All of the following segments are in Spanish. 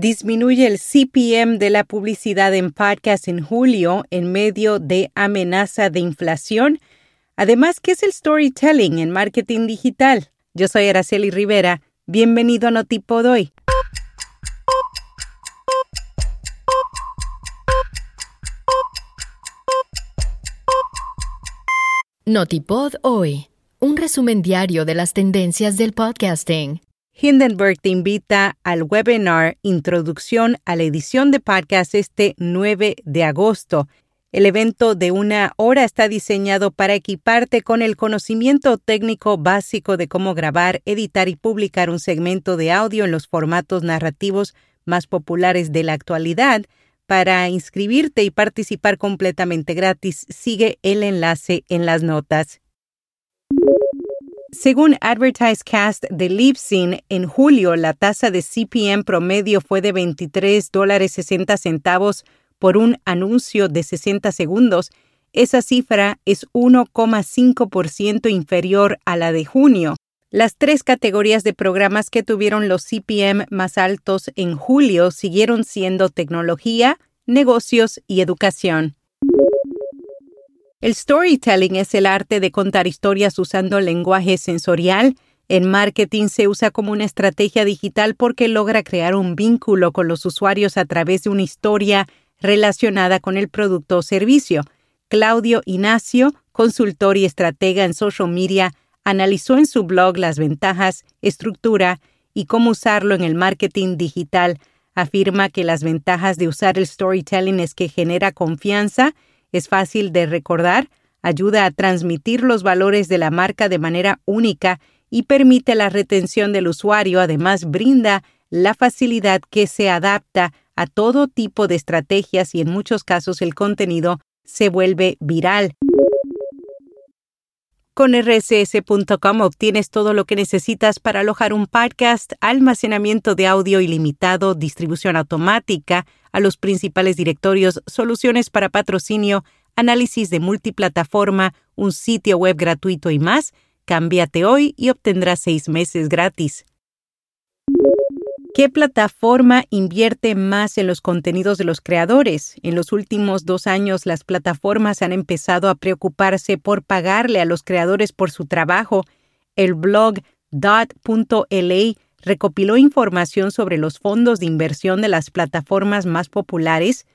disminuye el CPM de la publicidad en podcast en julio en medio de amenaza de inflación. Además, ¿qué es el storytelling en marketing digital? Yo soy Araceli Rivera. Bienvenido a Notipod hoy. Notipod hoy. Un resumen diario de las tendencias del podcasting. Hindenburg te invita al webinar Introducción a la edición de podcast este 9 de agosto. El evento de una hora está diseñado para equiparte con el conocimiento técnico básico de cómo grabar, editar y publicar un segmento de audio en los formatos narrativos más populares de la actualidad. Para inscribirte y participar completamente gratis, sigue el enlace en las notas. Según AdvertiseCast de Libsyn, en julio la tasa de CPM promedio fue de 23 dólares 60 centavos por un anuncio de 60 segundos. Esa cifra es 1,5% inferior a la de junio. Las tres categorías de programas que tuvieron los CPM más altos en julio siguieron siendo tecnología, negocios y educación. El storytelling es el arte de contar historias usando lenguaje sensorial. En marketing se usa como una estrategia digital porque logra crear un vínculo con los usuarios a través de una historia relacionada con el producto o servicio. Claudio Ignacio, consultor y estratega en social media, analizó en su blog las ventajas, estructura y cómo usarlo en el marketing digital. Afirma que las ventajas de usar el storytelling es que genera confianza, es fácil de recordar, ayuda a transmitir los valores de la marca de manera única y permite la retención del usuario, además brinda la facilidad que se adapta a todo tipo de estrategias y en muchos casos el contenido se vuelve viral. Con rss.com obtienes todo lo que necesitas para alojar un podcast, almacenamiento de audio ilimitado, distribución automática, a los principales directorios, soluciones para patrocinio, análisis de multiplataforma, un sitio web gratuito y más. Cámbiate hoy y obtendrás seis meses gratis. ¿Qué plataforma invierte más en los contenidos de los creadores? En los últimos dos años las plataformas han empezado a preocuparse por pagarle a los creadores por su trabajo. El blog dot.la recopiló información sobre los fondos de inversión de las plataformas más populares.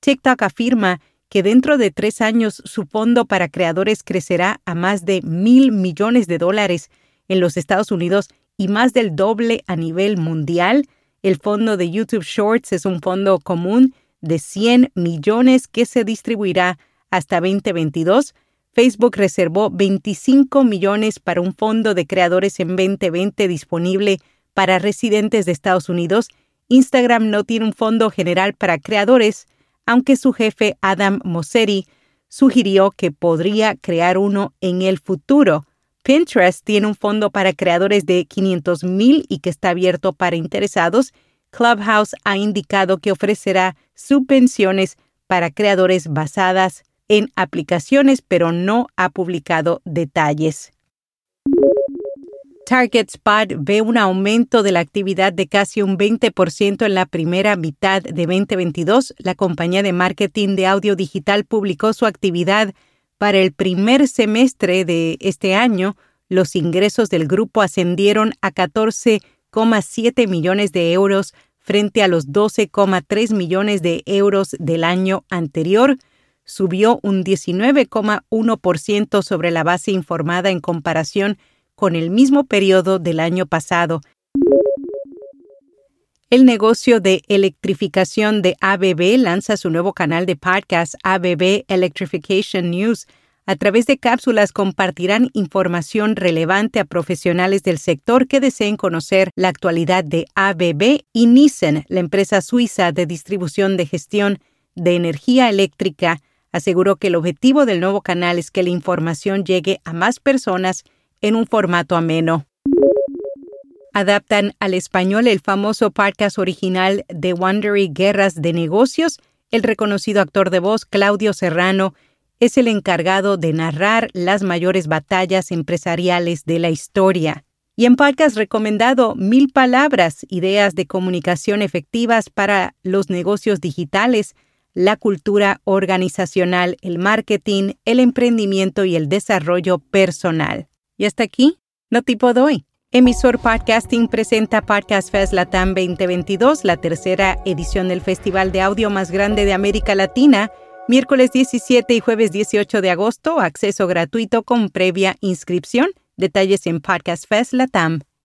TikTok afirma que dentro de tres años su fondo para creadores crecerá a más de mil millones de dólares en los Estados Unidos y más del doble a nivel mundial. El fondo de YouTube Shorts es un fondo común de 100 millones que se distribuirá hasta 2022. Facebook reservó 25 millones para un fondo de creadores en 2020 disponible para residentes de Estados Unidos. Instagram no tiene un fondo general para creadores, aunque su jefe Adam Mosseri sugirió que podría crear uno en el futuro. Pinterest tiene un fondo para creadores de 500 mil y que está abierto para interesados. Clubhouse ha indicado que ofrecerá subvenciones para creadores basadas en aplicaciones, pero no ha publicado detalles. Target Spot ve un aumento de la actividad de casi un 20% en la primera mitad de 2022. La compañía de marketing de audio digital publicó su actividad para el primer semestre de este año, los ingresos del grupo ascendieron a 14,7 millones de euros frente a los 12,3 millones de euros del año anterior. Subió un 19,1% sobre la base informada en comparación con el mismo periodo del año pasado. El negocio de electrificación de ABB lanza su nuevo canal de podcast ABB Electrification News. A través de cápsulas compartirán información relevante a profesionales del sector que deseen conocer la actualidad de ABB y Nissan, la empresa suiza de distribución de gestión de energía eléctrica, aseguró que el objetivo del nuevo canal es que la información llegue a más personas en un formato ameno adaptan al español el famoso podcast original de Wondery Guerras de Negocios. El reconocido actor de voz Claudio Serrano es el encargado de narrar las mayores batallas empresariales de la historia. Y en podcast recomendado Mil Palabras, ideas de comunicación efectivas para los negocios digitales, la cultura organizacional, el marketing, el emprendimiento y el desarrollo personal. Y hasta aquí, no tipo doy. Emisor Podcasting presenta Podcast Fest Latam 2022, la tercera edición del festival de audio más grande de América Latina, miércoles 17 y jueves 18 de agosto, acceso gratuito con previa inscripción. Detalles en podcastfestlatam.com.